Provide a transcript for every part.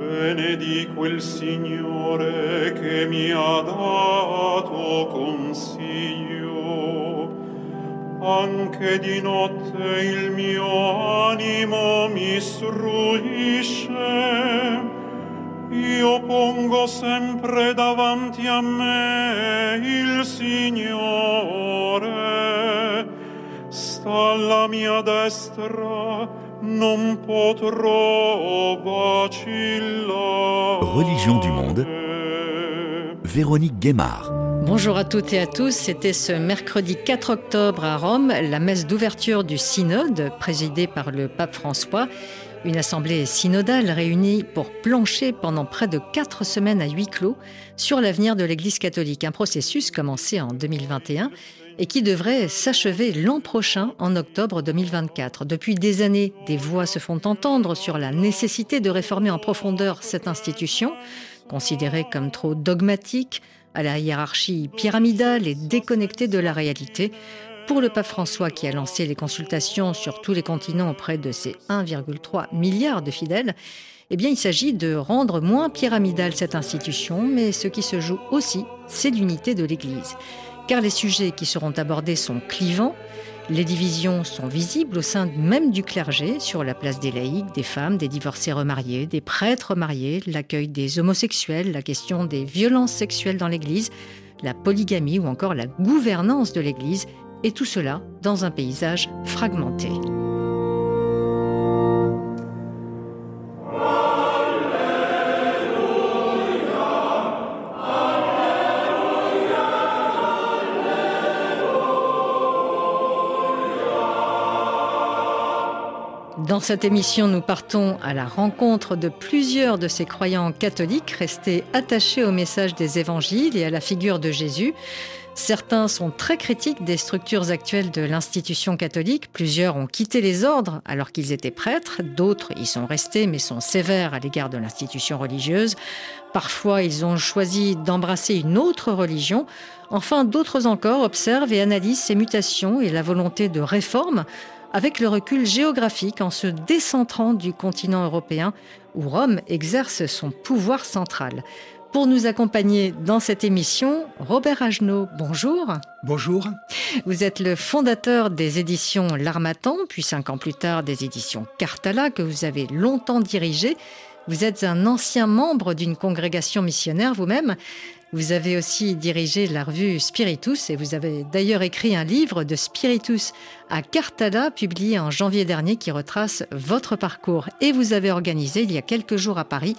benedico il Signore che mi ha dato consiglio. Anche di notte il mio animo mi struisce. Io pongo sempre davanti a me il Signore. Sta alla mia destra, non potrò vacillare. Religion du monde. Véronique Guémard. Bonjour à toutes et à tous. C'était ce mercredi 4 octobre à Rome, la messe d'ouverture du synode présidée par le pape François. Une assemblée synodale réunie pour plancher pendant près de quatre semaines à huis clos sur l'avenir de l'Église catholique. Un processus commencé en 2021 et qui devrait s'achever l'an prochain, en octobre 2024. Depuis des années, des voix se font entendre sur la nécessité de réformer en profondeur cette institution, considérée comme trop dogmatique, à la hiérarchie pyramidale et déconnectée de la réalité. Pour le pape François, qui a lancé les consultations sur tous les continents auprès de ses 1,3 milliard de fidèles, eh bien, il s'agit de rendre moins pyramidale cette institution, mais ce qui se joue aussi, c'est l'unité de l'Église. Car les sujets qui seront abordés sont clivants, les divisions sont visibles au sein même du clergé sur la place des laïcs, des femmes, des divorcés remariés, des prêtres mariés, l'accueil des homosexuels, la question des violences sexuelles dans l'Église, la polygamie ou encore la gouvernance de l'Église, et tout cela dans un paysage fragmenté. Dans cette émission, nous partons à la rencontre de plusieurs de ces croyants catholiques restés attachés au message des évangiles et à la figure de Jésus. Certains sont très critiques des structures actuelles de l'institution catholique. Plusieurs ont quitté les ordres alors qu'ils étaient prêtres. D'autres y sont restés mais sont sévères à l'égard de l'institution religieuse. Parfois, ils ont choisi d'embrasser une autre religion. Enfin, d'autres encore observent et analysent ces mutations et la volonté de réforme avec le recul géographique en se décentrant du continent européen où Rome exerce son pouvoir central. Pour nous accompagner dans cette émission, Robert Agenot, bonjour. Bonjour. Vous êtes le fondateur des éditions L'Armatan, puis cinq ans plus tard des éditions Cartala, que vous avez longtemps dirigées. Vous êtes un ancien membre d'une congrégation missionnaire vous-même. Vous avez aussi dirigé la revue Spiritus et vous avez d'ailleurs écrit un livre de Spiritus à Cartala, publié en janvier dernier, qui retrace votre parcours. Et vous avez organisé il y a quelques jours à Paris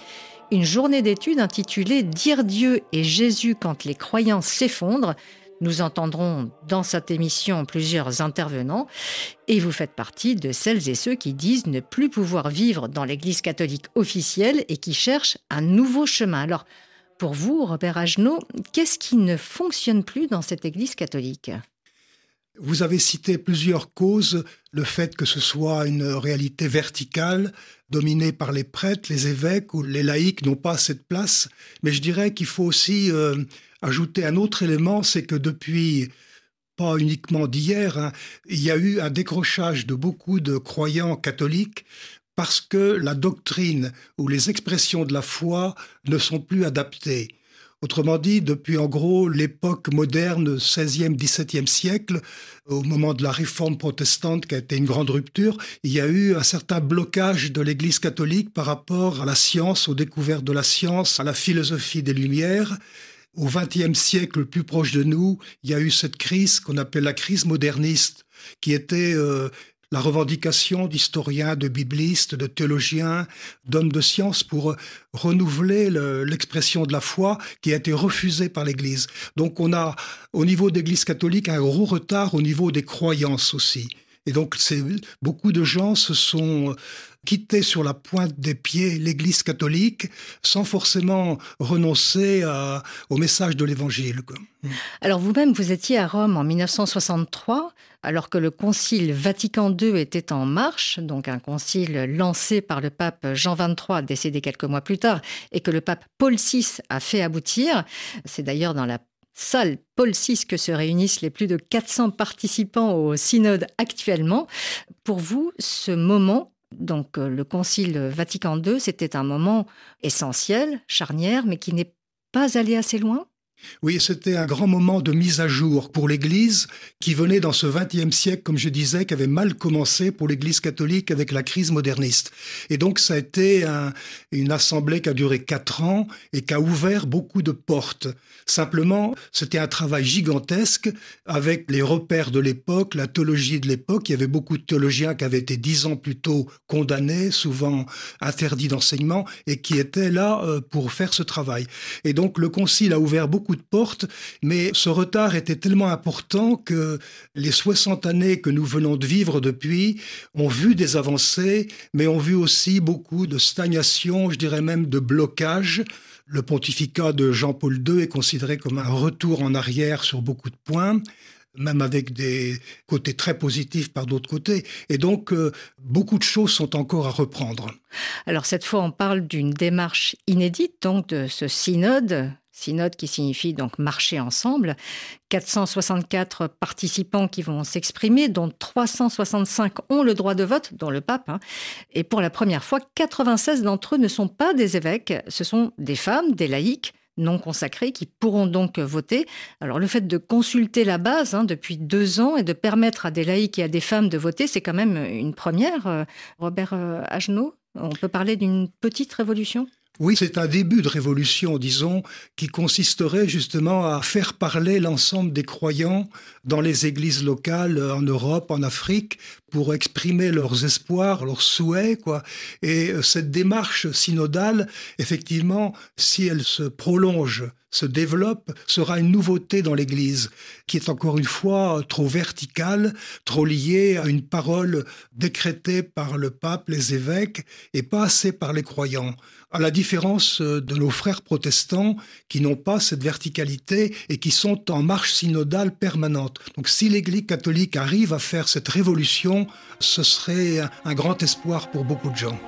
une journée d'études intitulée Dire Dieu et Jésus quand les croyants s'effondrent. Nous entendrons dans cette émission plusieurs intervenants et vous faites partie de celles et ceux qui disent ne plus pouvoir vivre dans l'Église catholique officielle et qui cherchent un nouveau chemin. Alors, pour vous, Robert Agenot, qu'est-ce qui ne fonctionne plus dans cette Église catholique? Vous avez cité plusieurs causes, le fait que ce soit une réalité verticale, dominée par les prêtres, les évêques ou les laïcs n'ont pas cette place, mais je dirais qu'il faut aussi euh, ajouter un autre élément, c'est que depuis pas uniquement d'hier, hein, il y a eu un décrochage de beaucoup de croyants catholiques parce que la doctrine ou les expressions de la foi ne sont plus adaptées. Autrement dit, depuis en gros l'époque moderne, 16e, 17e siècle, au moment de la réforme protestante qui a été une grande rupture, il y a eu un certain blocage de l'Église catholique par rapport à la science, aux découvertes de la science, à la philosophie des Lumières. Au XXe siècle, plus proche de nous, il y a eu cette crise qu'on appelle la crise moderniste, qui était euh, la revendication d'historiens, de biblistes, de théologiens, d'hommes de science pour renouveler l'expression de la foi qui a été refusée par l'Église. Donc on a au niveau d'Église catholique un gros retard au niveau des croyances aussi. Et donc beaucoup de gens se sont quitter sur la pointe des pieds l'Église catholique sans forcément renoncer au message de l'Évangile. Alors vous-même, vous étiez à Rome en 1963, alors que le Concile Vatican II était en marche, donc un concile lancé par le pape Jean XXIII, décédé quelques mois plus tard, et que le pape Paul VI a fait aboutir. C'est d'ailleurs dans la salle Paul VI que se réunissent les plus de 400 participants au synode actuellement. Pour vous, ce moment Donc euh, le Concile Vatican II, c'était un moment essentiel, charnière, mais qui n'est pas allé assez loin oui, c'était un grand moment de mise à jour pour l'Église qui venait dans ce XXe siècle, comme je disais, qui avait mal commencé pour l'Église catholique avec la crise moderniste. Et donc ça a été une assemblée qui a duré quatre ans et qui a ouvert beaucoup de portes. Simplement, c'était un travail gigantesque avec les repères de l'époque, la théologie de l'époque. Il y avait beaucoup de théologiens qui avaient été dix ans plus tôt condamnés, souvent interdits d'enseignement, et qui étaient là euh, pour faire ce travail. Et donc le Concile a ouvert beaucoup de portes, mais ce retard était tellement important que les 60 années que nous venons de vivre depuis ont vu des avancées, mais ont vu aussi beaucoup de stagnation, je dirais même de blocage. Le pontificat de Jean-Paul II est considéré comme un retour en arrière sur beaucoup de points même avec des côtés très positifs par d'autres côtés. Et donc, euh, beaucoup de choses sont encore à reprendre. Alors, cette fois, on parle d'une démarche inédite, donc de ce synode synode qui signifie donc marcher ensemble. 464 participants qui vont s'exprimer, dont 365 ont le droit de vote, dont le pape. Hein. Et pour la première fois, 96 d'entre eux ne sont pas des évêques, ce sont des femmes, des laïcs non consacrés qui pourront donc voter. Alors le fait de consulter la base hein, depuis deux ans et de permettre à des laïcs et à des femmes de voter, c'est quand même une première. Euh, Robert euh, Agenot, on peut parler d'une petite révolution? Oui, c'est un début de révolution, disons, qui consisterait justement à faire parler l'ensemble des croyants dans les églises locales en Europe, en Afrique, pour exprimer leurs espoirs, leurs souhaits, quoi. Et euh, cette démarche synodale, effectivement, si elle se prolonge, se développe, sera une nouveauté dans l'Église, qui est encore une fois trop verticale, trop liée à une parole décrétée par le pape, les évêques, et pas assez par les croyants à la différence euh, de nos frères protestants qui n'ont pas cette verticalité et qui sont en marche synodale permanente. Donc si l'Église catholique arrive à faire cette révolution, ce serait un grand espoir pour beaucoup de gens.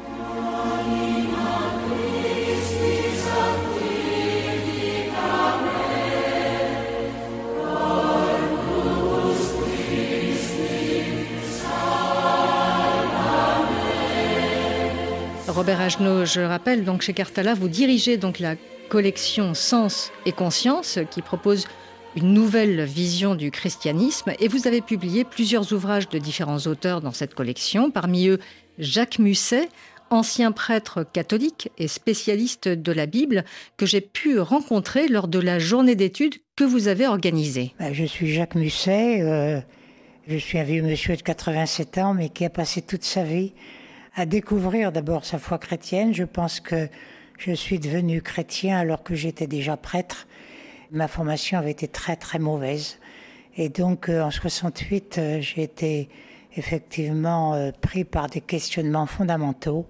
Robert Agenot, je rappelle, donc chez Cartala, vous dirigez donc la collection Sens et Conscience qui propose une nouvelle vision du christianisme et vous avez publié plusieurs ouvrages de différents auteurs dans cette collection, parmi eux Jacques Musset, ancien prêtre catholique et spécialiste de la Bible, que j'ai pu rencontrer lors de la journée d'études que vous avez organisée. Ben, je suis Jacques Musset, euh, je suis un vieux monsieur de 87 ans, mais qui a passé toute sa vie à découvrir d'abord sa foi chrétienne. Je pense que je suis devenu chrétien alors que j'étais déjà prêtre. Ma formation avait été très très mauvaise. Et donc euh, en 68, euh, j'ai été effectivement euh, pris par des questionnements fondamentaux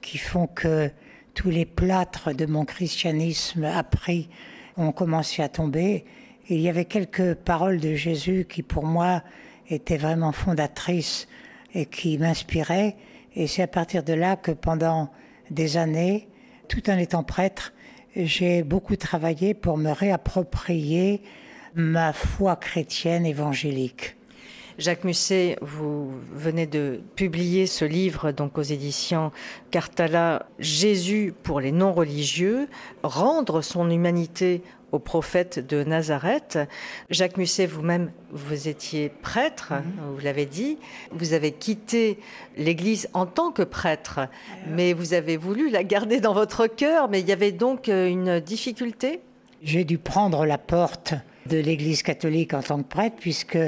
qui font que tous les plâtres de mon christianisme appris ont commencé à tomber. il y avait quelques paroles de Jésus qui pour moi étaient vraiment fondatrices et qui m'inspiraient. Et c'est à partir de là que pendant des années, tout en étant prêtre, j'ai beaucoup travaillé pour me réapproprier ma foi chrétienne évangélique. Jacques Musset, vous venez de publier ce livre donc aux éditions Cartala Jésus pour les non-religieux, rendre son humanité au prophète de Nazareth. Jacques Musset, vous-même, vous étiez prêtre, mhm. vous l'avez dit. Vous avez quitté l'Église en tant que prêtre, mais vous avez voulu la garder dans votre cœur. Mais il y avait donc euh, une difficulté? J'ai dû prendre la porte de l'Église catholique en tant que prêtre, puisque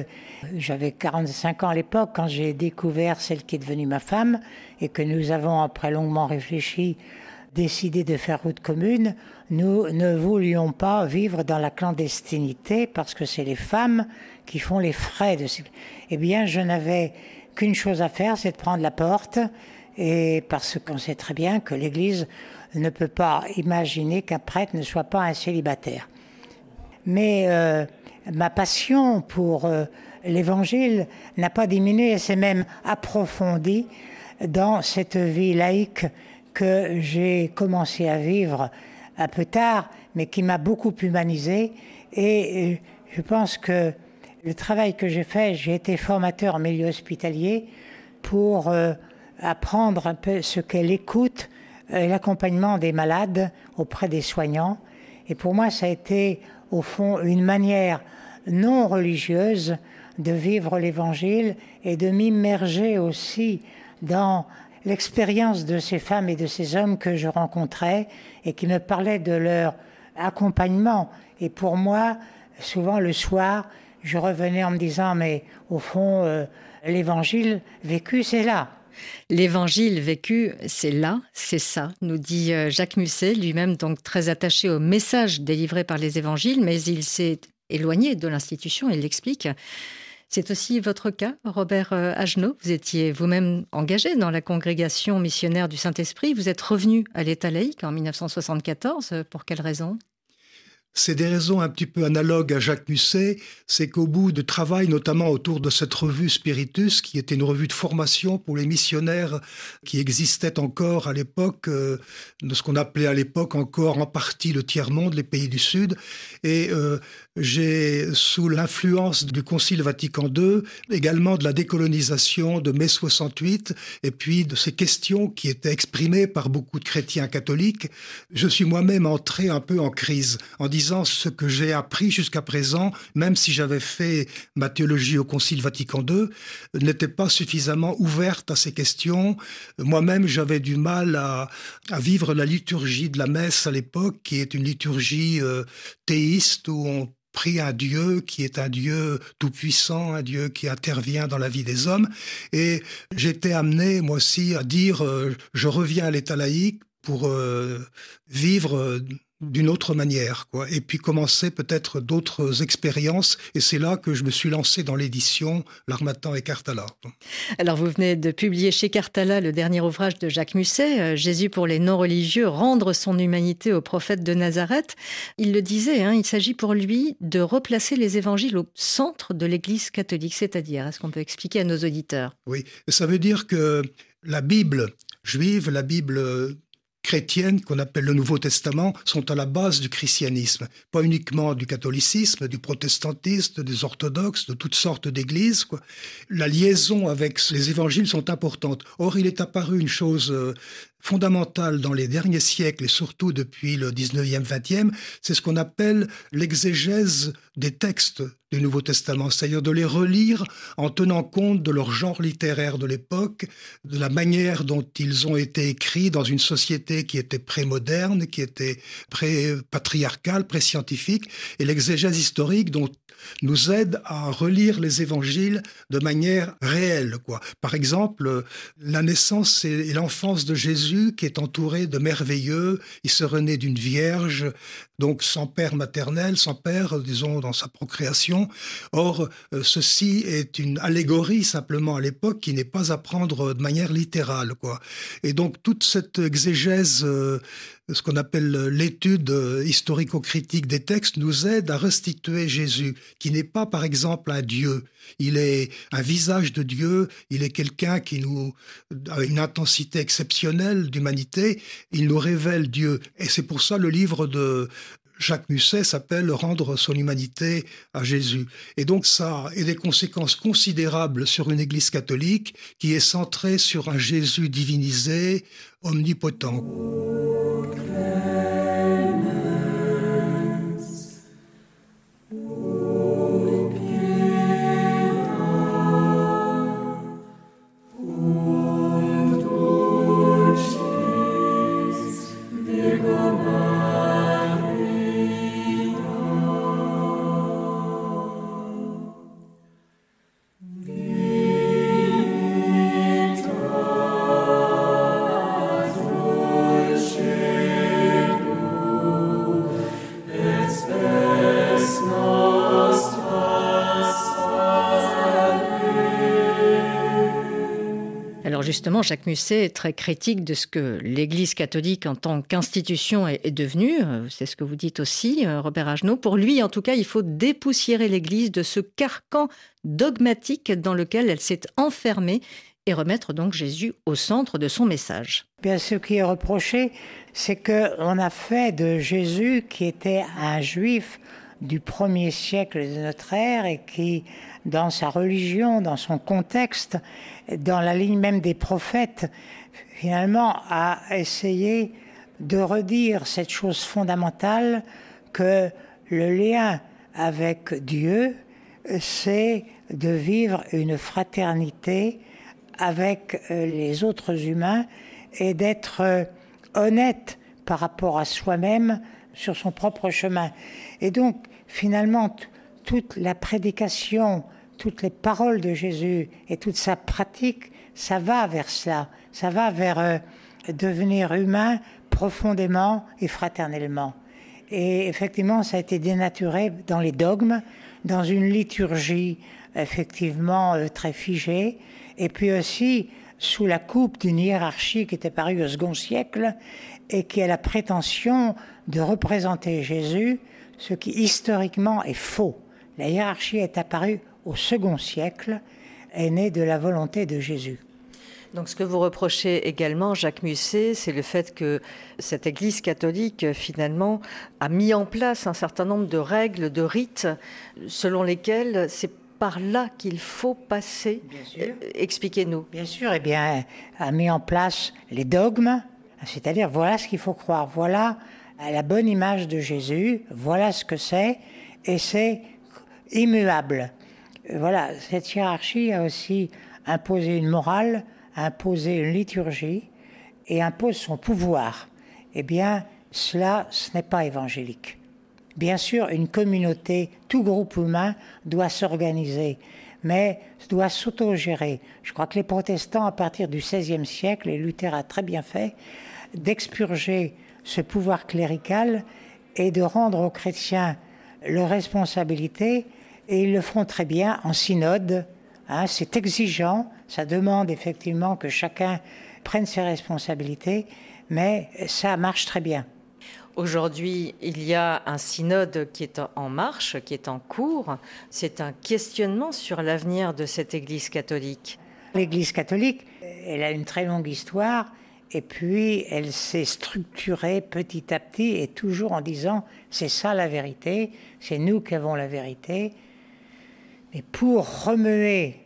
j'avais 45 ans à l'époque quand j'ai découvert celle qui est devenue ma femme, et que nous avons, après longuement réfléchi, décidé de faire route commune, nous ne voulions pas vivre dans la clandestinité parce que c'est les femmes qui font les frais de. Eh bien, je n'avais qu'une chose à faire, c'est de prendre la porte, et parce qu'on sait très bien que l'Église ne peut pas imaginer qu'un prêtre ne soit pas un célibataire. Mais euh, ma passion pour euh, l'Évangile n'a pas diminué, elle s'est même approfondie dans cette vie laïque que j'ai commencé à vivre un peu tard, mais qui m'a beaucoup humanisé. Et euh, je pense que le travail que j'ai fait, j'ai été formateur en milieu hospitalier pour euh, apprendre un peu ce qu'est l'écoute et l'accompagnement des malades auprès des soignants. Et pour moi, ça a été au fond une manière non religieuse de vivre l'Évangile et de m'immerger aussi dans l'expérience de ces femmes et de ces hommes que je rencontrais et qui me parlaient de leur accompagnement. Et pour moi, souvent le soir, je revenais en me disant, mais au fond, euh, l'évangile vécu, c'est là. L'évangile vécu, c'est là, c'est ça, nous dit euh, Jacques Musset, lui-même donc très attaché au message délivré par les évangiles, mais il s'est éloigné de l'institution, il l'explique. C'est aussi votre cas, Robert euh, Agenot? Vous étiez vous-même engagé dans la congrégation missionnaire du Saint-Esprit. Vous êtes revenu à l'État laïque en 1974. Pour quelle raison? C'est des raisons un petit peu analogues à Jacques Musset, c'est qu'au bout de travail, notamment autour de cette revue Spiritus, qui était une revue de formation pour les missionnaires qui existait encore à l'époque, euh, de ce qu'on appelait à l'époque encore en partie le tiers-monde, les pays du Sud, et euh, j'ai, sous l'influence du Concile Vatican II, également de la décolonisation de mai 68, et puis de ces questions qui étaient exprimées par beaucoup de chrétiens catholiques, je suis moi-même entré un peu en crise, en disant ce que j'ai appris jusqu'à présent, même si j'avais fait ma théologie au Concile Vatican II, n'était pas suffisamment ouverte à ces questions. Moi-même, j'avais du mal à, vivre la liturgie de la messe à l'époque, qui est une liturgie euh, théiste où on prie un Dieu qui est un Dieu tout-puissant, un Dieu qui intervient dans la vie des hommes. Et j'étais amené, moi aussi, à dire, euh, je reviens à l'état laïque pour euh, vivre euh, d'une autre manière, quoi. Et puis commencer peut-être d'autres expériences. Et c'est là que je me suis lancé dans l'édition L'Armatan et Cartala. Alors, vous venez de publier chez Cartala le dernier ouvrage de Jacques Musset, euh, Jésus pour les non-religieux, rendre son humanité au prophète de Nazareth. Il le disait, hein, il s'agit pour lui de replacer les évangiles au centre de l'Église catholique. C'est-à-dire, est-ce qu'on peut expliquer à nos auditeurs? Oui, ça veut dire que la Bible juive, la Bible chrétiennes qu'on appelle le Nouveau Testament sont à la base du christianisme, pas uniquement du catholicisme, du protestantisme, des orthodoxes, de toutes sortes d'églises. La liaison avec les évangiles sont importantes. Or, il est apparu une chose euh, fondamentale dans les derniers siècles et surtout depuis le 19e, 20e, c'est ce qu'on appelle l'exégèse des textes du Nouveau Testament, c'est-à-dire de les relire en tenant compte de leur genre littéraire de l'époque, de la manière dont ils ont été écrits dans une société qui était pré-moderne, qui était pré-patriarcale, pré-scientifique, et l'exégèse historique dont nous aide à relire les évangiles de manière réelle. Quoi. Par exemple, la naissance et l'enfance de Jésus qui est entouré de merveilleux, il se renaît d'une vierge, donc sans père maternel, sans père, disons, dans sa procréation. Or, euh, ceci est une allégorie simplement à l'époque qui n'est pas à prendre de manière littérale. Quoi. Et donc toute cette exégèse euh, ce qu'on appelle l'étude euh, historico-critique des textes nous aide à restituer Jésus, qui n'est pas par exemple un Dieu. Il est un visage de Dieu, il est quelqu'un qui nous a une intensité exceptionnelle d'humanité, il nous révèle Dieu. Et c'est pour ça le livre de Jacques Musset s'appelle Rendre son humanité à Jésus. Et donc ça a des conséquences considérables sur une Église catholique qui est centrée sur un Jésus divinisé, omnipotent. Justement, Jacques Musset est très critique de ce que l'Église catholique en tant qu'institution est, devenue. Euh, c'est ce que vous dites aussi, euh, Robert Agenot. Pour lui, en tout cas, il faut dépoussiérer l'Église de ce carcan dogmatique dans lequel elle s'est enfermée et remettre donc Jésus au centre de son message. Bien, ce qui est reproché, c'est qu'on a fait de Jésus, qui était un juif du premier siècle de notre ère et qui, dans sa religion, dans son contexte, dans la ligne même des prophètes, finalement a essayé de redire cette chose fondamentale que le lien avec Dieu, c'est de vivre une fraternité avec euh, les autres humains et d'être euh, honnête par rapport à soi-même sur son propre chemin. Et donc, finalement, toute la prédication, toutes les paroles de Jésus et toute sa pratique, ça va vers cela. Ça va vers euh, devenir humain profondément et fraternellement. Et effectivement, ça a été dénaturé dans les dogmes, dans une liturgie effectivement euh, très figée, et puis aussi sous la coupe d'une hiérarchie qui était parue au second siècle et qui a la prétention de représenter Jésus, ce qui historiquement est faux. La hiérarchie est apparue au second siècle, est née de la volonté de Jésus. Donc ce que vous reprochez également, Jacques Musset, c'est le fait que cette Église catholique, finalement, a mis en place un certain nombre de règles, de rites, selon lesquels c'est par là qu'il faut passer. Euh, expliquez-nous. Bien sûr, eh bien, a mis en place les dogmes, c'est-à-dire voilà ce qu'il faut croire, voilà la bonne image de Jésus, voilà ce que c'est, et c'est immuable. Voilà, cette hiérarchie a aussi imposé une morale, imposé une liturgie et impose son pouvoir. Eh bien, cela, ce n'est pas évangélique. Bien sûr, une communauté, tout groupe humain doit s'organiser, mais doit s'autogérer. Je crois que les protestants, à partir du XVIe siècle, et Luther a très bien fait, d'expurger ce pouvoir clérical et de rendre aux chrétiens leur responsabilité, et ils le feront très bien en synode. Hein, c'est exigeant, ça demande effectivement que chacun prenne ses responsabilités, mais ça marche très bien. Aujourd'hui, il y a un synode qui est en marche, qui est en cours. C'est un questionnement sur l'avenir de cette Église catholique. L'Église catholique, elle a une très longue histoire, et puis elle s'est structurée petit à petit, et toujours en disant, c'est ça la vérité, c'est nous qui avons la vérité. Mais pour remuer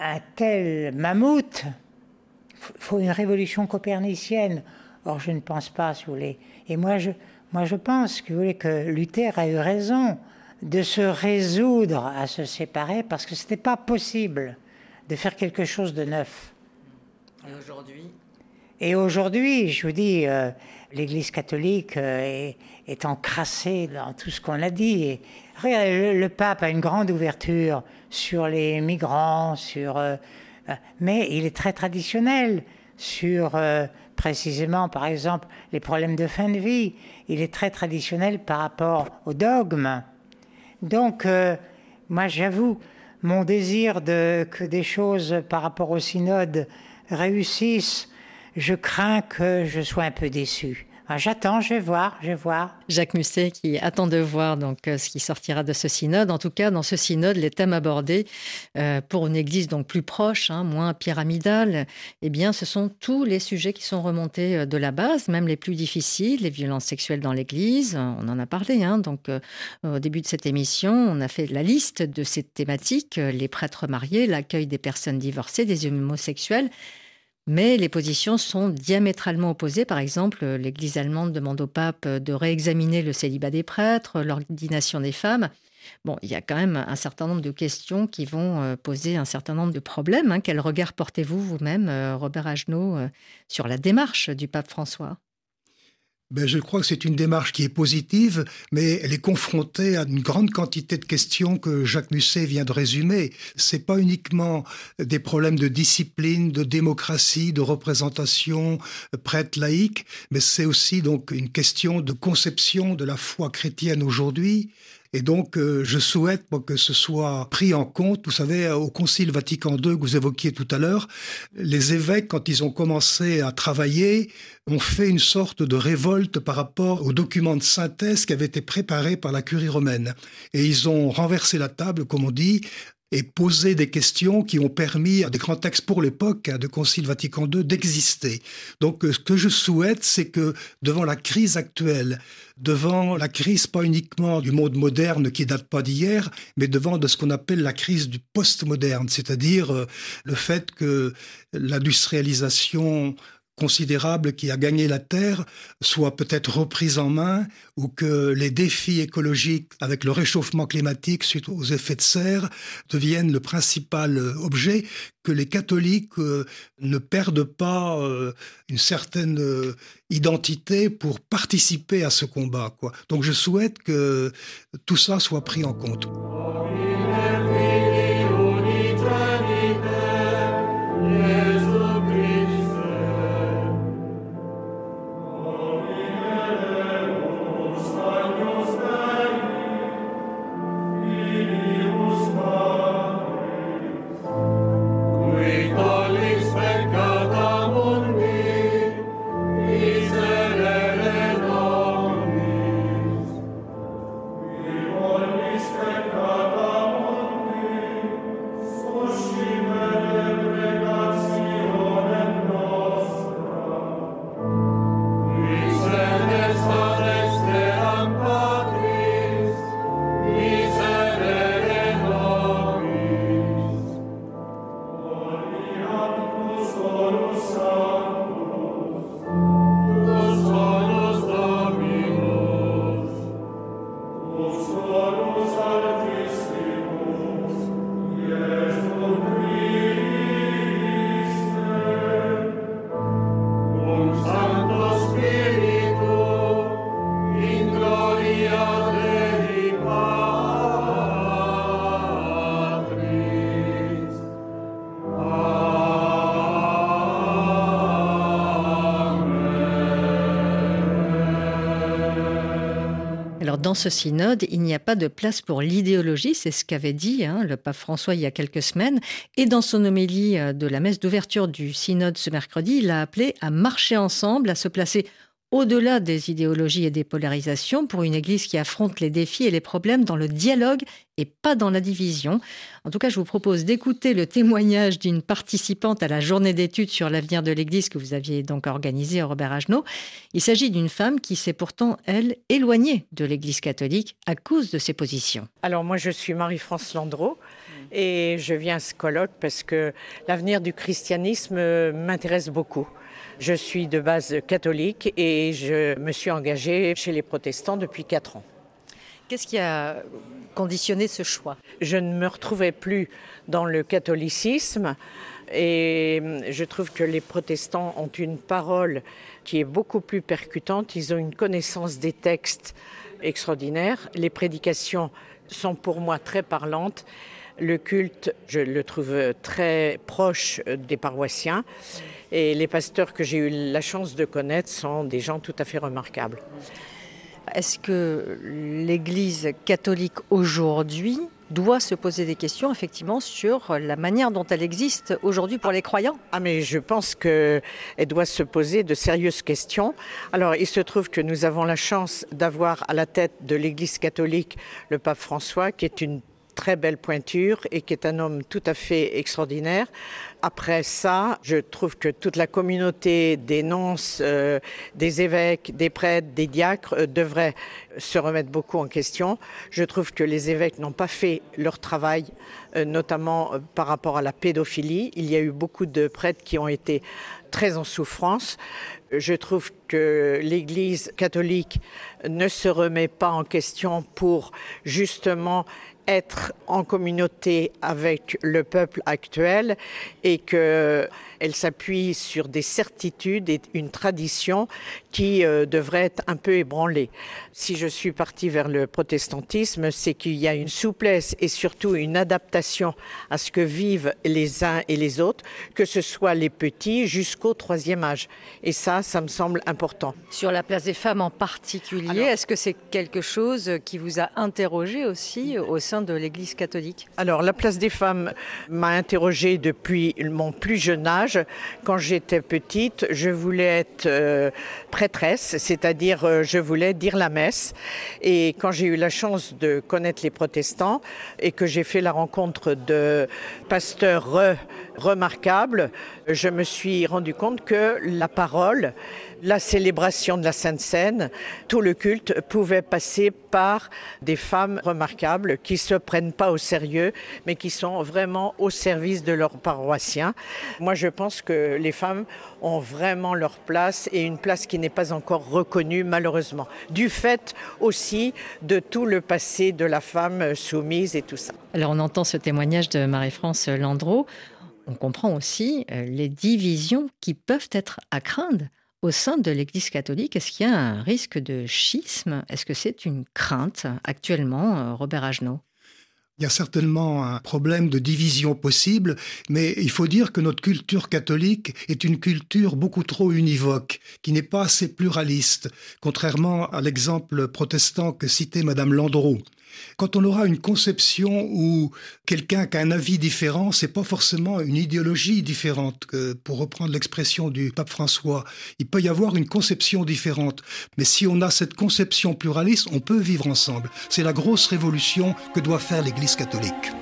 un tel mammouth, il faut une révolution copernicienne. Or, je ne pense pas, si vous voulez. Et moi, je, moi, je pense que, vous voulez, que Luther a eu raison de se résoudre à se séparer parce que ce n'était pas possible de faire quelque chose de neuf. Et aujourd'hui? Et aujourd'hui, je vous dis, euh, l'Église catholique euh, est, est, encrassée dans tout ce qu'on a dit. Et, regardez, le, pape a une grande ouverture sur les migrants, sur, euh, mais il est très traditionnel sur précisément, par exemple, les problèmes de fin de vie. Il est très traditionnel par rapport au dogme. Donc, euh, moi, j'avoue, mon désir de, que des choses par rapport au synode réussissent, je crains que je sois un peu déçu. J'attends, je vais voir, je vais voir. Jacques Musset qui attend de voir donc euh, ce qui sortira de ce synode. En tout cas, dans ce synode, les thèmes abordés euh, pour une Église donc plus proche, hein, moins pyramidale, eh bien, ce sont tous les sujets qui sont remontés euh, de la base, même les plus difficiles, les violences sexuelles dans l'Église. On en a parlé. Hein, donc, au début de cette émission, on a fait la liste de ces thématiques les prêtres mariés, l'accueil des personnes divorcées, des homosexuels. Mais les positions sont diamétralement opposées. Par exemple, l'Église allemande demande au pape de réexaminer le célibat des prêtres, l'ordination des femmes. Bon, il y a quand même un certain nombre de questions qui vont euh, poser un certain nombre de problèmes. Hein. Quel regard portez-vous vous-même, euh, Robert Agenot, euh, sur la démarche du pape François? Ben, je crois que c'est une démarche qui est positive, mais elle est confrontée à une grande quantité de questions que Jacques Musset vient de résumer. C'est pas uniquement des problèmes de discipline, de démocratie, de représentation prêtre laïque, mais c'est aussi donc une question de conception de la foi chrétienne aujourd'hui et donc, euh, je souhaite que ce soit pris en compte. Vous savez, au Concile Vatican II que vous évoquiez tout à l'heure, les évêques, quand ils ont commencé à travailler, ont fait une sorte de révolte par rapport aux documents de synthèse qui avaient été préparés par la curie romaine. Et ils ont renversé la table, comme on dit, et poser des questions qui ont permis à des grands textes pour l'époque hein, de Concile Vatican II d'exister. Donc euh, ce que je souhaite, c'est que devant la crise actuelle, devant la crise pas uniquement du monde moderne qui date pas d'hier, mais devant de ce qu'on appelle la crise du post-moderne, c'est-à-dire euh, le fait que l'industrialisation considérable qui a gagné la Terre soit peut-être reprise en main ou que les défis écologiques avec le réchauffement climatique suite aux effets de serre deviennent le principal euh, objet, que les catholiques euh, ne perdent pas euh, une certaine identité pour participer à ce combat. Quoi. Donc je souhaite que tout ça soit pris en compte. Ce synode, il n'y a pas de place pour l'idéologie, c'est ce qu'avait dit hein, le pape François il y a quelques semaines. Et dans son homélie euh, de la messe d'ouverture du synode ce mercredi, il a appelé à marcher ensemble, à se placer au-delà des idéologies et des polarisations pour une Église qui affronte les défis et les problèmes dans le dialogue et pas dans la division. En tout cas, je vous propose d'écouter le témoignage d'une participante à la journée d'études sur l'avenir de l'Église que vous aviez donc organisée Robert Agenot. Il s'agit d'une femme qui s'est pourtant, elle, éloignée de l'Église catholique à cause de ses positions. Alors moi, je suis Marie-France Landreau et je viens à ce colloque parce que l'avenir du christianisme m'intéresse beaucoup. Je suis de base catholique et je me suis engagée chez les protestants depuis quatre ans. Qu'est-ce qui a conditionné ce choix? Je ne me retrouvais plus dans le catholicisme et je trouve que les protestants ont une parole qui est beaucoup plus percutante. Ils ont une connaissance des textes extraordinaire. Les prédications sont pour moi très parlantes. Le culte, je le trouve très proche des paroissiens. Et les pasteurs que j'ai eu la chance de connaître sont des gens tout à fait remarquables. Est-ce que l'Église catholique aujourd'hui doit se poser des questions effectivement sur la manière dont elle existe aujourd'hui pour les croyants? Ah mais je pense qu'elle doit se poser de sérieuses questions. Alors il se trouve que nous avons la chance d'avoir à la tête de l'Église catholique le pape François qui est une très belle pointure et qui est un homme tout à fait extraordinaire. Après ça, je trouve que toute la communauté des nonces, euh, des évêques, des prêtres, des diacres euh, devrait se remettre beaucoup en question. Je trouve que les évêques n'ont pas fait leur travail, euh, notamment par rapport à la pédophilie. Il y a eu beaucoup de prêtres qui ont été très en souffrance. Je trouve que l'Église catholique ne se remet pas en question pour justement être en communauté avec le peuple actuel et qu'elle s'appuie sur des certitudes et une tradition qui euh, devrait être un peu ébranlée. Si je suis partie vers le protestantisme, c'est qu'il y a une souplesse et surtout une adaptation à ce que vivent les uns et les autres, que ce soit les petits jusqu'au troisième âge. Et ça, ça me semble important. Sur la place des femmes en particulier, est-ce que c'est quelque chose qui vous a interrogé aussi au sein de l'Église catholique? Alors, la place des femmes m'a interrogée depuis mon plus jeune âge Quand j'étais petite, je voulais être euh, prêtresse, c'est-à-dire euh, je voulais dire la messe. Et quand j'ai eu la chance de connaître les protestants et que j'ai fait la rencontre de pasteurs remarquables, je me suis rendu compte que la parole la célébration de la Sainte Seine, tout le culte pouvait passer par des femmes remarquables qui se prennent pas au sérieux, mais qui sont vraiment au service de leurs paroissiens. Moi, je pense que les femmes ont vraiment leur place et une place qui n'est pas encore reconnue, malheureusement, du fait aussi de tout le passé de la femme soumise et tout ça. Alors, on entend ce témoignage de Marie-France Landreau. On comprend aussi euh, les divisions qui peuvent être à craindre au sein de l'Église catholique, est-ce qu'il y a un risque de schisme? Est-ce que c'est une crainte actuellement, euh, Robert Agenot? Il y a certainement un problème de division possible, mais il faut dire que notre culture catholique est une culture beaucoup trop univoque, qui n'est pas assez pluraliste, contrairement à l'exemple protestant que citait Madame Landreau. Quand on aura une conception où quelqu'un qui a un avis différent, c'est pas forcément une idéologie différente. Pour reprendre l'expression du pape François, il peut y avoir une conception différente. Mais si on a cette conception pluraliste, on peut vivre ensemble. C'est la grosse révolution que doit faire l'Église catholique.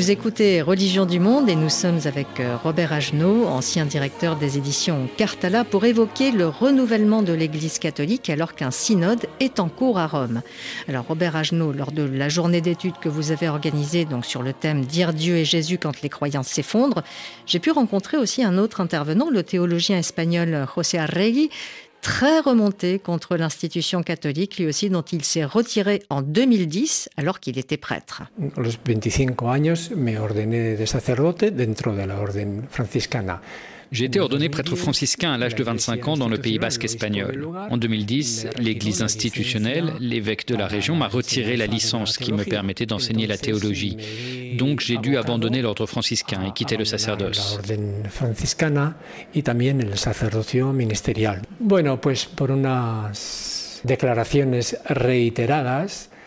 Vous écoutez Religion du Monde et nous sommes avec euh, Robert Agenot, ancien directeur des éditions Cartala, pour évoquer le renouvellement de l'Église catholique alors qu'un synode est en cours à Rome. Alors Robert Agenot, lors de la journée d'études que vous avez organisée donc sur le thème Dire Dieu et Jésus quand les croyances s'effondrent, j'ai pu rencontrer aussi un autre intervenant, le théologien espagnol José Arregui, très remonté contre l'institution catholique, lui aussi dont il s'est retiré en 2010 alors qu'il était prêtre. Los 25 años me ordené de sacerdote dentro de la orden franciscana. J'ai été ordonné prêtre franciscain à l'âge de 25 ans dans le Pays basque espagnol. En 2010, l'Église institutionnelle, l'évêque de la région, m'a retiré la licence qui me permettait d'enseigner la théologie. Donc j'ai dû abandonner l'ordre franciscain et quitter le sacerdoce.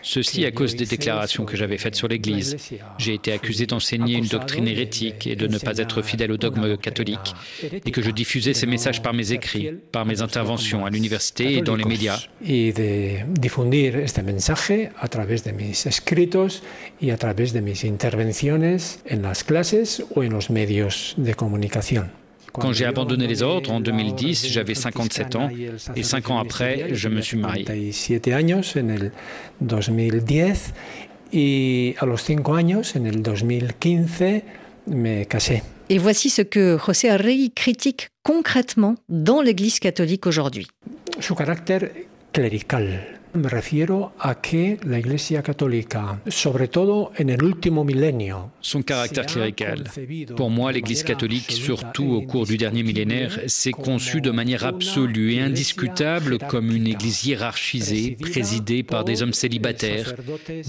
Ceci à cause des déclarations que j'avais faites sur l'Église. J'ai été accusé d'enseigner une doctrine hérétique et de ne pas être fidèle au dogme catholique, et que je diffusais ces messages par mes écrits, par mes interventions à l'université et dans les médias. Et de difundir este mensaje a través de mis escritos y a través de en las clases en de comunicación. Quand j'ai abandonné les ordres en 2010, j'avais 57 ans et 5 ans après, je me suis marié. años en el 2010 y a los 5 años, en el 2015, me casé. Et voici ce que José Arrey critique concrètement dans l'Église catholique aujourd'hui. Su carácter clerical. Me refiero a que la Iglesia católica, sobre todo en el último milenio, son caractère clérical. Pour moi, l'Église catholique, surtout au cours du dernier millénaire, s'est conçue de manière absolue et indiscutable comme une Église hiérarchisée, présidée par des hommes célibataires.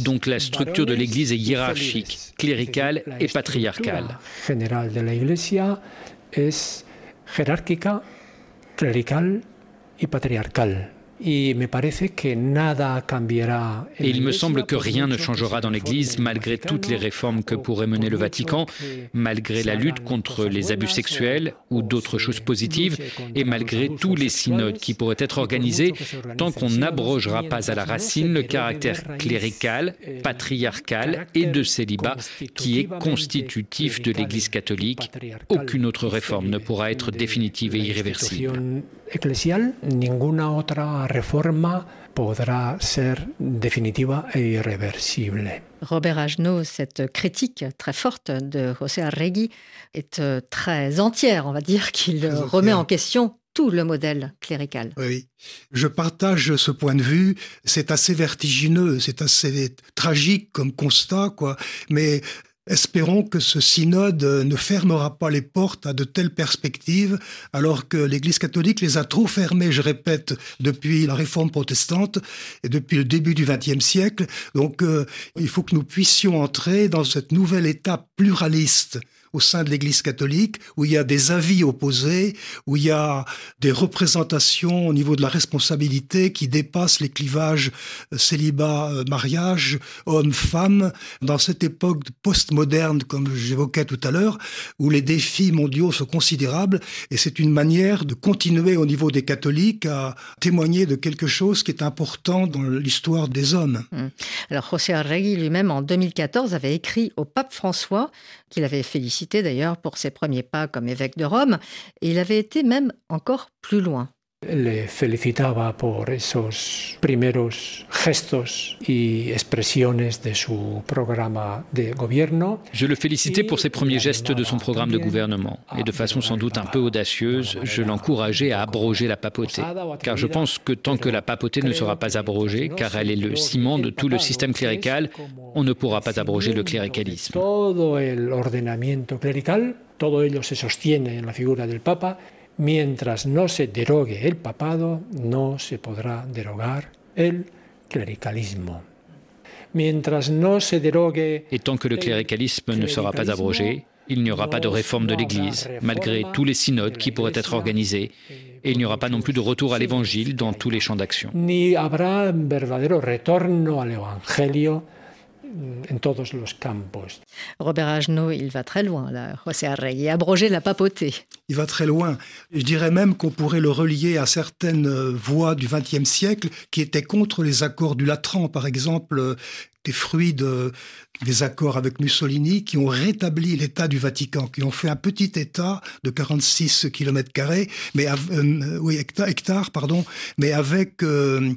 Donc la structure de l'Église est hiérarchique, cléricale et patriarcale. Générale de la Iglesia es jerárquica, clerical y patriarcal. Et il me semble que rien ne changera dans l'Église malgré toutes les réformes que pourrait mener le Vatican, malgré la lutte contre les abus sexuels ou d'autres choses positives, et malgré tous les synodes qui pourraient être organisés, tant qu'on n'abrogera pas à la racine le caractère clérical, patriarcal et de célibat qui est constitutif de l'Église catholique. Aucune autre réforme ne pourra être définitive et irréversible. Réforma podrá ser definitiva e irreversible. Robert Agenot, cette critique très forte de José Arregui est euh, très entière, on va dire, qu'il remet en question tout le modèle clérical. Oui, je partage ce point de vue. C'est assez vertigineux, c'est assez tragique comme constat, quoi. Mais Espérons que ce synode ne fermera pas les portes à de telles perspectives, alors que l'Église catholique les a trop fermées, je répète, depuis la réforme protestante et depuis le début du XXe siècle. Donc euh, il faut que nous puissions entrer dans cette nouvelle étape pluraliste au sein de l'Église catholique, où il y a des avis opposés, où il y a des représentations au niveau de la responsabilité qui dépassent les clivages euh, célibat-mariage, euh, homme-femme, dans cette époque postmoderne, comme j'évoquais tout à l'heure, où les défis mondiaux sont considérables, et c'est une manière de continuer au niveau des catholiques à témoigner de quelque chose qui est important dans l'histoire des hommes. Hum. Alors José Arregui lui-même, en 2014, avait écrit au pape François qu'il avait félicité d'ailleurs pour ses premiers pas comme évêque de Rome, et il avait été même encore plus loin. Le felicitaba por esos primeros gestos y expresiones de su programa de gobierno. Je le félicitais pour ses premiers gestes de son programme de gouvernement et de façon sans doute un peu audacieuse, je l'encourageais à abroger la papauté. Car je pense que tant que la papauté ne sera pas abrogée, car elle est le ciment de tout le système clérical, on ne pourra pas abroger le cléricalisme. Todo el ordenamiento clerical, todo ello se sostiene en la figura del Papa Mientras no se derogue el papado, no se podrá derogar el cléricalisme. Mientras no se derogue Et tant que le cléricalisme ne sera pas abrogé, il n'y aura pas de réforme de l'Église, malgré tous les synodes qui pourraient être organisés, et il n'y aura pas non plus de retour à l'Évangile dans tous les champs d'action. Ni habrá verdadero retorno al Evangelio en todos los campos. Robert Agenot, il va très loin, là, José Arregui, abroger la papauté. Il va très loin. Je dirais même qu'on pourrait le relier à certaines voix du XXe siècle qui étaient contre les accords du Latran, par exemple, des fruits de, des accords avec Mussolini qui ont rétabli l'État du Vatican, qui ont fait un petit État de 46 km mais euh, oui hectares, pardon, mais avec euh,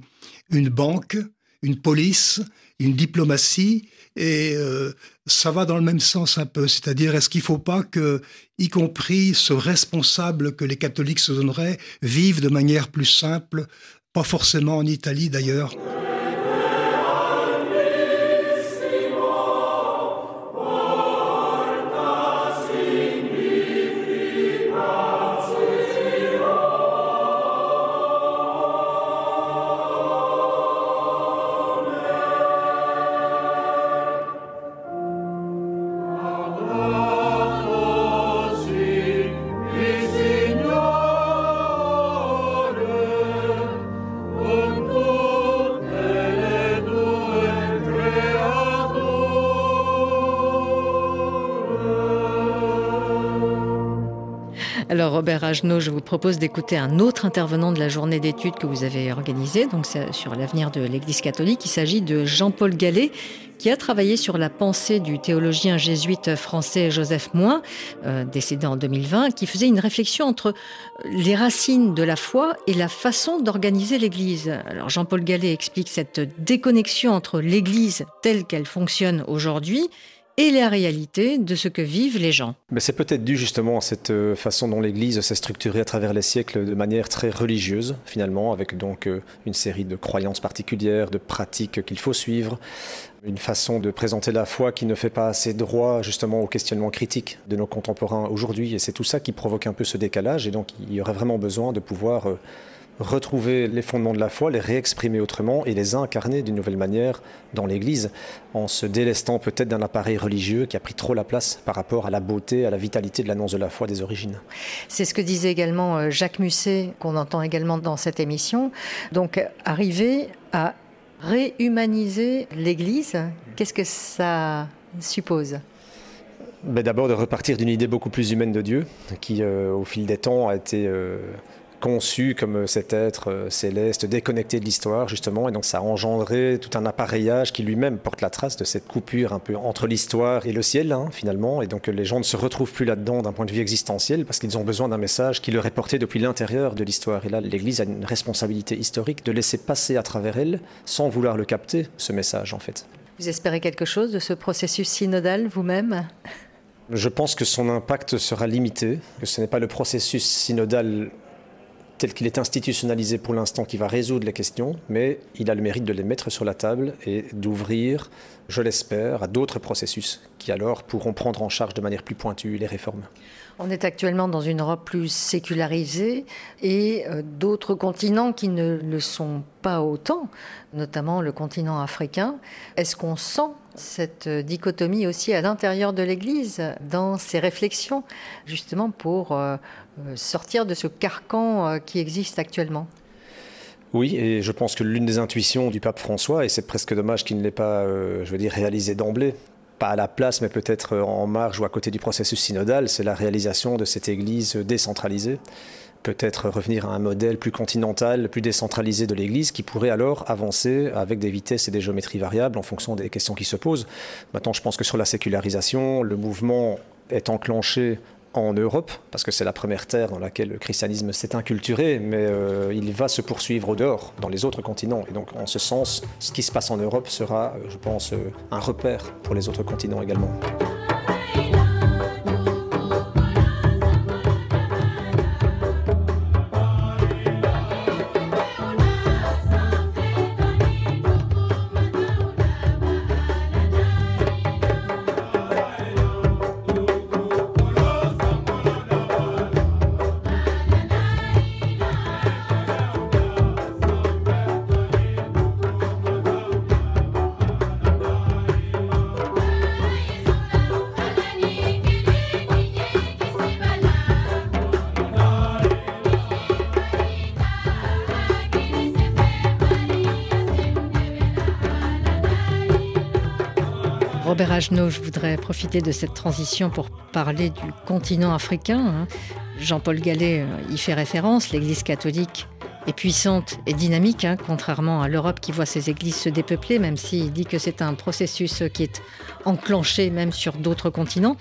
une banque, une police, une diplomatie, et euh, ça va dans le même sens un peu. C'est-à-dire, est-ce qu'il ne faut pas que, y compris ce responsable que les catholiques se donneraient, vivent de manière plus simple, pas forcément en Italie d'ailleurs? Je vous propose d'écouter un autre intervenant de la journée d'études que vous avez organisée, donc sur l'avenir de l'Église catholique. Il s'agit de Jean-Paul Gallet, qui a travaillé sur la pensée du théologien jésuite français Joseph Moin, euh, décédé en 2020, qui faisait une réflexion entre les racines de la foi et la façon d'organiser l'Église. Alors Jean-Paul Gallet explique cette déconnexion entre l'Église telle qu'elle fonctionne aujourd'hui et la réalité de ce que vivent les gens. Mais c'est peut-être dû justement à cette euh, façon dont l'Église s'est structurée à travers les siècles de manière très religieuse finalement, avec donc euh, une série de croyances particulières, de pratiques qu'il faut suivre, une façon de présenter la foi qui ne fait pas assez droit justement au questionnement critique de nos contemporains aujourd'hui, et c'est tout ça qui provoque un peu ce décalage, et donc il y aurait vraiment besoin de pouvoir euh, retrouver les fondements de la foi, les réexprimer autrement et les incarner d'une nouvelle manière dans l'Église, en se délestant peut-être d'un appareil religieux qui a pris trop la place par rapport à la beauté, à la vitalité de l'annonce de la foi des origines. C'est ce que disait également euh, Jacques Musset, qu'on entend également dans cette émission. Donc, arriver à réhumaniser l'Église, qu'est-ce que ça suppose? Ben D'abord de repartir d'une idée beaucoup plus humaine de Dieu, qui euh, au fil des temps a été euh, conçu comme cet être euh, céleste, déconnecté de l'histoire, justement, et donc ça a engendré tout un appareillage qui lui-même porte la trace de cette coupure un peu entre l'histoire et le ciel, hein, finalement, et donc les gens ne se retrouvent plus là-dedans d'un point de vue existentiel, parce qu'ils ont besoin d'un message qui leur est porté depuis l'intérieur de l'histoire. Et là, l'Église a une responsabilité historique de laisser passer à travers elle, sans vouloir le capter, ce message, en fait. Vous espérez quelque chose de ce processus synodal vous-même? Je pense que son impact sera limité, que ce n'est pas le processus synodal tel qu'il est institutionnalisé pour l'instant qui va résoudre les questions, mais il a le mérite de les mettre sur la table et d'ouvrir, je l'espère, à d'autres processus qui alors pourront prendre en charge de manière plus pointue les réformes. On est actuellement dans une Europe plus sécularisée et euh, d'autres continents qui ne le sont pas autant, notamment le continent africain. Est-ce qu'on sent cette dichotomie aussi à l'intérieur de l'Église dans ses réflexions, justement pour euh, euh, sortir de ce carcan qui existe actuellement oui, et je pense que l'une des intuitions du pape François, et c'est presque dommage qu'il ne l'ait pas, je veux dire, réalisé d'emblée, pas à la place, mais peut-être en marge ou à côté du processus synodal, c'est la réalisation de cette Église décentralisée. Peut-être revenir à un modèle plus continental, plus décentralisé de l'Église, qui pourrait alors avancer avec des vitesses et des géométries variables en fonction des questions qui se posent. Maintenant, je pense que sur la sécularisation, le mouvement est enclenché en Europe, parce que c'est la première terre dans laquelle le christianisme s'est inculturé, mais euh, il va se poursuivre au dehors, dans les autres continents. Et donc, en ce sens, ce qui se passe en Europe sera, euh, je pense, euh, un repère pour les autres continents également. Robert Agenot, je voudrais profiter de cette transition pour parler du continent africain. Hein. Jean-Paul Gallet euh, y fait référence, l'Église catholique est puissante et dynamique, hein, contrairement à l'Europe qui voit ses églises se dépeupler, même s'il dit que c'est un processus qui est enclenché même sur d'autres continents.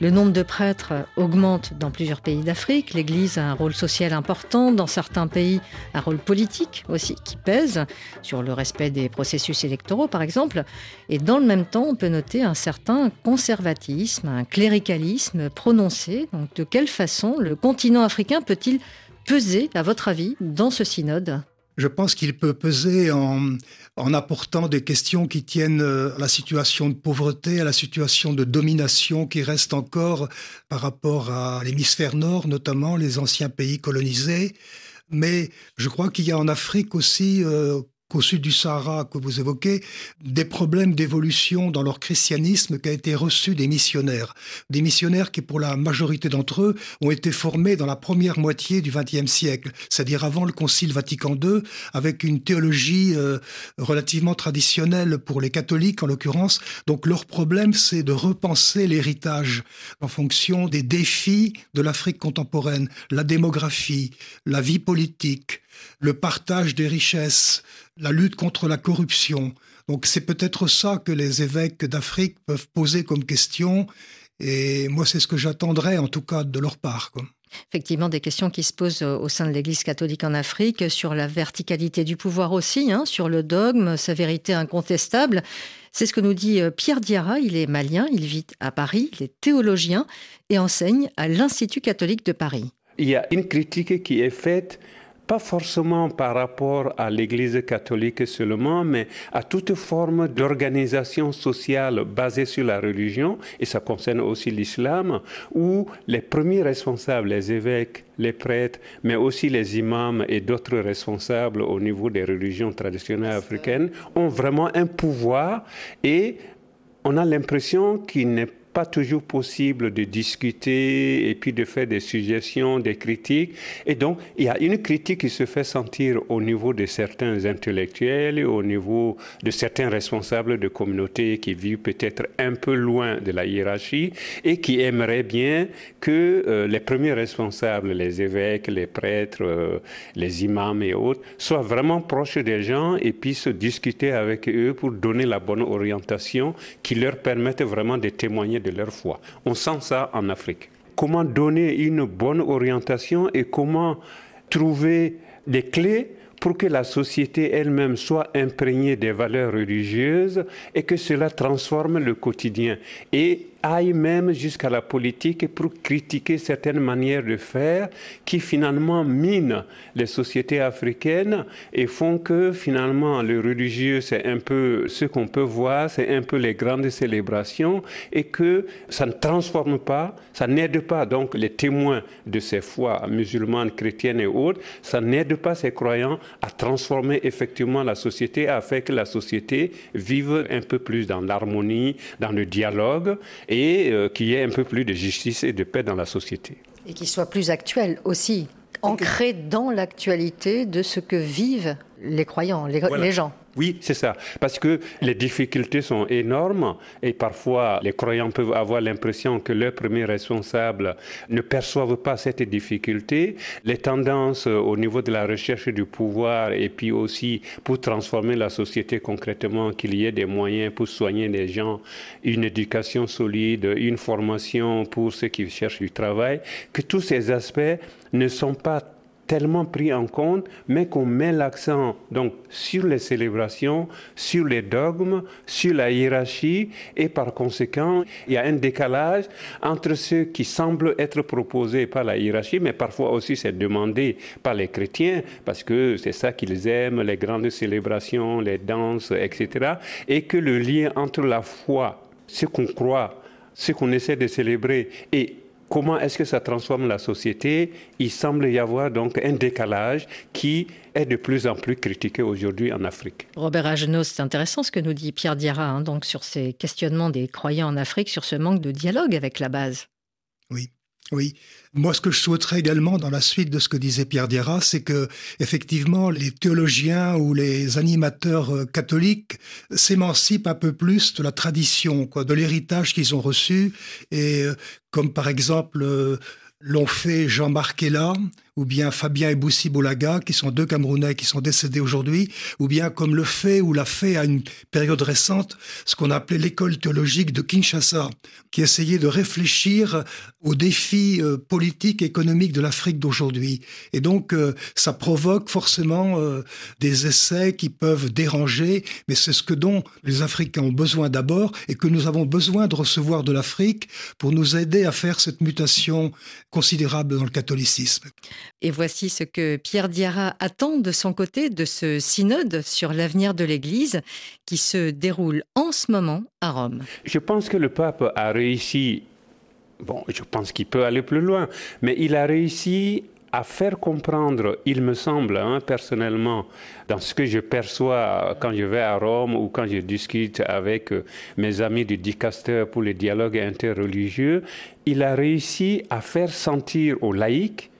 Le nombre de prêtres augmente dans plusieurs pays d'Afrique. L'Église a un rôle social important. Dans certains pays, un rôle politique aussi qui pèse sur le respect des processus électoraux, par exemple. Et dans le même temps, on peut noter un certain conservatisme, un cléricalisme prononcé. Donc, de quelle façon le continent africain peut-il peser, à votre avis, dans ce synode? Je pense qu'il peut peser en, apportant des questions qui tiennent euh, à la situation de pauvreté, à la situation de domination qui reste encore par rapport à l'hémisphère nord, notamment les anciens pays colonisés. Mais je crois qu'il y a en Afrique aussi, euh, qu'au sud du Sahara que vous évoquez, des problèmes d'évolution dans leur christianisme qui a été reçu des missionnaires. Des missionnaires qui, pour la majorité d'entre eux, ont été formés dans la première moitié du XXe siècle, c'est-à-dire avant le Concile Vatican II, avec une théologie euh, relativement traditionnelle pour les catholiques en l'occurrence. Donc leur problème, c'est de repenser l'héritage en fonction des défis de l'Afrique contemporaine, la démographie, la vie politique, le partage des richesses, la lutte contre la corruption. Donc c'est peut-être ça que les évêques d'Afrique peuvent poser comme question. Et moi, c'est ce que j'attendrais, en tout cas, de leur part. Effectivement, des questions qui se posent au sein de l'Église catholique en Afrique, sur la verticalité du pouvoir aussi, hein, sur le dogme, sa vérité incontestable. C'est ce que nous dit euh, Pierre Diarra, il est malien, il vit à Paris, il est théologien et enseigne à l'Institut catholique de Paris. Il y a une critique qui est faite pas forcément par rapport à l'Église catholique seulement, mais à toute forme d'organisation sociale basée sur la religion, et ça concerne aussi l'islam, où les premiers responsables, les évêques, les prêtres, mais aussi les imams et d'autres responsables au niveau des religions traditionnelles africaines, ont vraiment un pouvoir et on a l'impression qu'il n'est pas toujours possible de discuter et puis de faire des suggestions, des critiques. Et donc, il y a une critique qui se fait sentir au niveau de certains intellectuels, au niveau de certains responsables de communautés qui vivent peut-être un peu loin de la hiérarchie et qui aimeraient bien que euh, les premiers responsables, les évêques, les prêtres, euh, les imams et autres, soient vraiment proches des gens et puissent discuter avec eux pour donner la bonne orientation qui leur permette vraiment de témoigner leur foi. On sent ça en Afrique. Comment donner une bonne orientation et comment trouver des clés pour que la société elle-même soit imprégnée des valeurs religieuses et que cela transforme le quotidien. Aille même jusqu'à la politique pour critiquer certaines manières de faire qui finalement minent les sociétés africaines et font que finalement le religieux c'est un peu ce qu'on peut voir, c'est un peu les grandes célébrations et que ça ne transforme pas, ça n'aide pas. Donc les témoins de ces foi musulmanes, chrétiennes et autres, ça n'aide pas ces croyants à transformer effectivement la société, à faire que la société vive un peu plus dans l'harmonie, dans le dialogue et euh, qu'il y ait un peu plus de justice et de paix dans la société. Et qu'il soit plus actuel aussi, ancré dans l'actualité de ce que vivent les croyants, les gens. Oui, c'est ça. Parce que les difficultés sont énormes et parfois les croyants peuvent avoir l'impression que leurs premiers responsables ne perçoivent pas cette difficulté. Les tendances au niveau de la recherche du pouvoir et puis aussi pour transformer la société concrètement, qu'il y ait des moyens pour soigner les gens, une éducation solide, une formation pour ceux qui cherchent du travail, que tous ces aspects ne sont pas tellement pris en compte, mais qu'on met l'accent donc sur les célébrations, sur les dogmes, sur la hiérarchie, et par conséquent, il y a un décalage entre ce qui semble être proposé par la hiérarchie, mais parfois aussi c'est demandé par les chrétiens, parce que c'est ça qu'ils aiment, les grandes célébrations, les danses, etc., et que le lien entre la foi, ce qu'on croit, ce qu'on essaie de célébrer, et Comment est-ce que ça transforme la société? Il semble y avoir donc un décalage qui est de plus en plus critiqué aujourd'hui en Afrique. Robert Agenot, c'est intéressant ce que nous dit Pierre Diarra hein, donc sur ces questionnements des croyants en Afrique, sur ce manque de dialogue avec la base. Oui, oui. Moi, ce que je souhaiterais également dans la suite de ce que disait Pierre Diarra, c'est que effectivement les théologiens ou les animateurs euh, catholiques s'émancipent un peu plus de la tradition, quoi, de l'héritage qu'ils ont reçu, et euh, comme par exemple euh, l'ont fait Jean-Marc Ella, ou bien Fabien Eboussi Bolaga, qui sont deux Camerounais qui sont décédés aujourd'hui, ou bien comme le fait ou l'a fait à une période récente, ce qu'on appelait l'école théologique de Kinshasa, qui essayait de réfléchir aux défis euh, politiques et économiques de l'Afrique d'aujourd'hui. Et donc, euh, ça provoque forcément euh, des essais qui peuvent déranger, mais c'est ce que dont les Africains ont besoin d'abord et que nous avons besoin de recevoir de l'Afrique pour nous aider à faire cette mutation considérable dans le catholicisme. Et voici ce que Pierre Diarra attend de son côté de ce synode sur l'avenir de l'Église qui se déroule en ce moment à Rome. Je pense que le pape a réussi, bon, je pense qu'il peut aller plus loin, mais il a réussi à faire comprendre, il me semble, hein, personnellement, dans ce que je perçois quand je vais à Rome ou quand je discute avec euh, mes amis du dicaster pour le dialogue interreligieux, il a réussi à faire sentir aux laïcs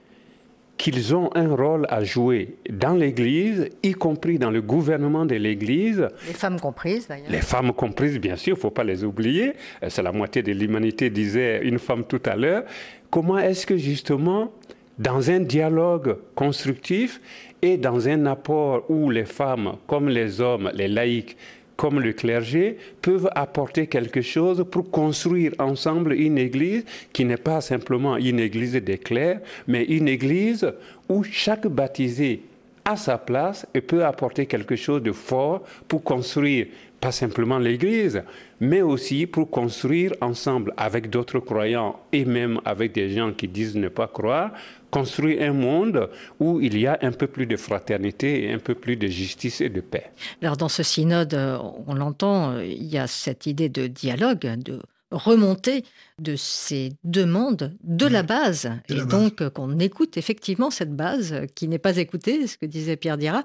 qu'ils ont un rôle à jouer dans l'Église, y compris dans le gouvernement de l'Église. Les femmes comprises, d'ailleurs. Les femmes comprises, bien sûr, il ne faut pas les oublier. Euh, c'est la moitié de l'humanité, disait une femme tout à l'heure. Comment est-ce que justement, dans un dialogue constructif et dans un apport où les femmes, comme les hommes, les laïcs, comme le clergé, peuvent apporter quelque chose pour construire ensemble une église qui n'est pas simplement une église des clercs, mais une église où chaque baptisé a sa place et peut apporter quelque chose de fort pour construire pas simplement l'Église, mais aussi pour construire ensemble avec d'autres croyants et même avec des gens qui disent ne pas croire, construire un monde où il y a un peu plus de fraternité et un peu plus de justice et de paix. Alors dans ce synode, euh, on l'entend, euh, il y a cette idée de dialogue, de remontée de ces demandes de la base. et donc euh, qu'on écoute effectivement cette base qui n'est pas écoutée, ce que disait Pierre Dira.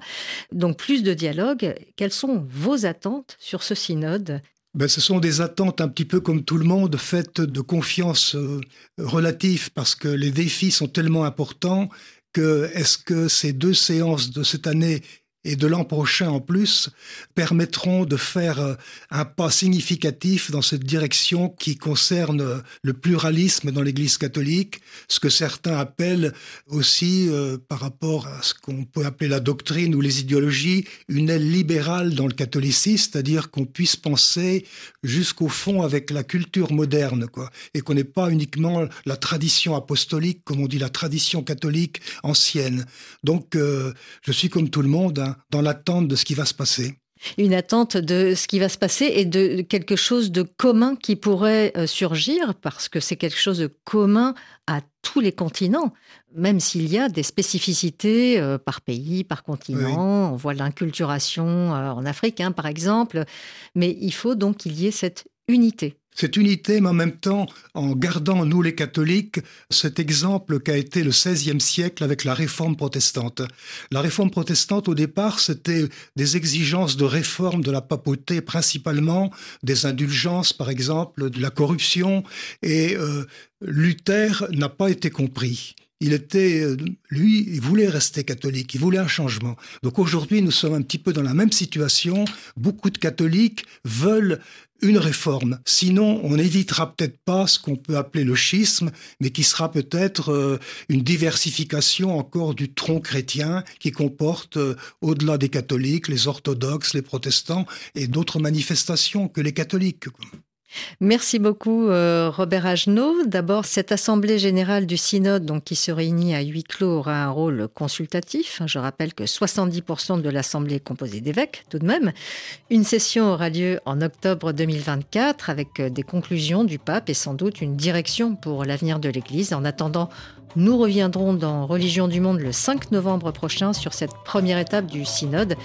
Donc plus de dialogue. Quelles sont vos attentes sur ce synode? Ben, ce sont des attentes un petit peu comme tout le monde, faites de confiance euh, relative, parce que les défis sont tellement importants que est-ce que ces deux séances de cette année et de l'an prochain en plus permettront de faire euh, un pas significatif dans cette direction qui concerne euh, le pluralisme dans l'Église catholique, ce que certains appellent aussi, euh, par rapport à ce qu'on peut appeler la doctrine ou les idéologies, une aile libérale dans le catholicisme, c'est-à-dire qu'on puisse penser jusqu'au fond avec la culture moderne, quoi, et qu'on n'ait pas uniquement la tradition apostolique, comme on dit la tradition catholique ancienne. Donc, je suis comme tout le monde. Hein, dans l'attente de ce qui va se passer une attente de ce qui va se passer et de quelque chose de commun qui pourrait euh, surgir, parce que c'est quelque chose de commun à tous les continents, même s'il y a des spécificités euh, par pays, par continent. On voit l'inculturation euh, en Afrique, hein, par exemple, mais il faut donc qu'il y ait cette unité. Cette unité, mais en même temps, en gardant, nous les catholiques, cet exemple qu'a été le XVIe siècle avec la réforme protestante. La réforme protestante, au départ, c'était des exigences de réforme de la papauté, principalement des indulgences, par exemple, de la corruption, et euh, Luther n'a pas été compris il était, euh, lui, il voulait rester catholique, il voulait un changement. Donc aujourd'hui, nous sommes un petit peu dans la même situation. Beaucoup de catholiques veulent une réforme. Sinon, on n'évitera peut-être pas ce qu'on peut appeler le schisme, mais qui sera peut-être euh, une diversification encore du tronc chrétien qui comporte, euh, au-delà des catholiques, les orthodoxes, les protestants et d'autres manifestations que les catholiques. Merci beaucoup euh, Robert Agenot. D'abord, cette assemblée générale du synode donc, qui se réunit à huis clos aura un rôle consultatif. Je rappelle que 70% de l'assemblée est composée d'évêques tout de même. Une session aura lieu en octobre 2024 avec euh, des conclusions du pape et sans doute une direction pour l'avenir de l'Église. En attendant, nous reviendrons dans Religion du Monde le 5 novembre prochain sur cette première étape du synode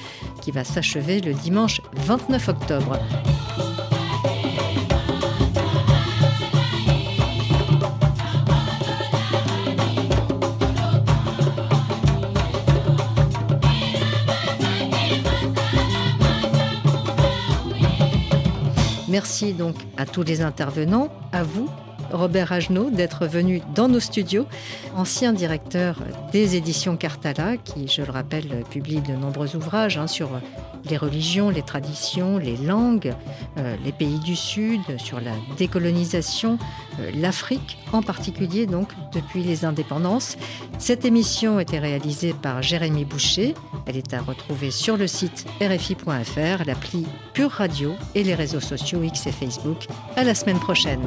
qui va s'achever le dimanche 29 octobre. Merci donc à tous les intervenants, à vous, Robert Agenot, d'être venu dans nos studios, ancien directeur des éditions Cartala, qui, je le rappelle, publie de nombreux ouvrages hein, sur les religions, les traditions, les langues, euh, les pays du Sud, sur la décolonisation, euh, l'Afrique en particulier, donc depuis les indépendances. Cette émission était réalisée par Jérémy Boucher. Elle est à retrouver sur le site rfi.fr, l'appli Pure Radio et les réseaux sociaux X et Facebook. À la semaine prochaine.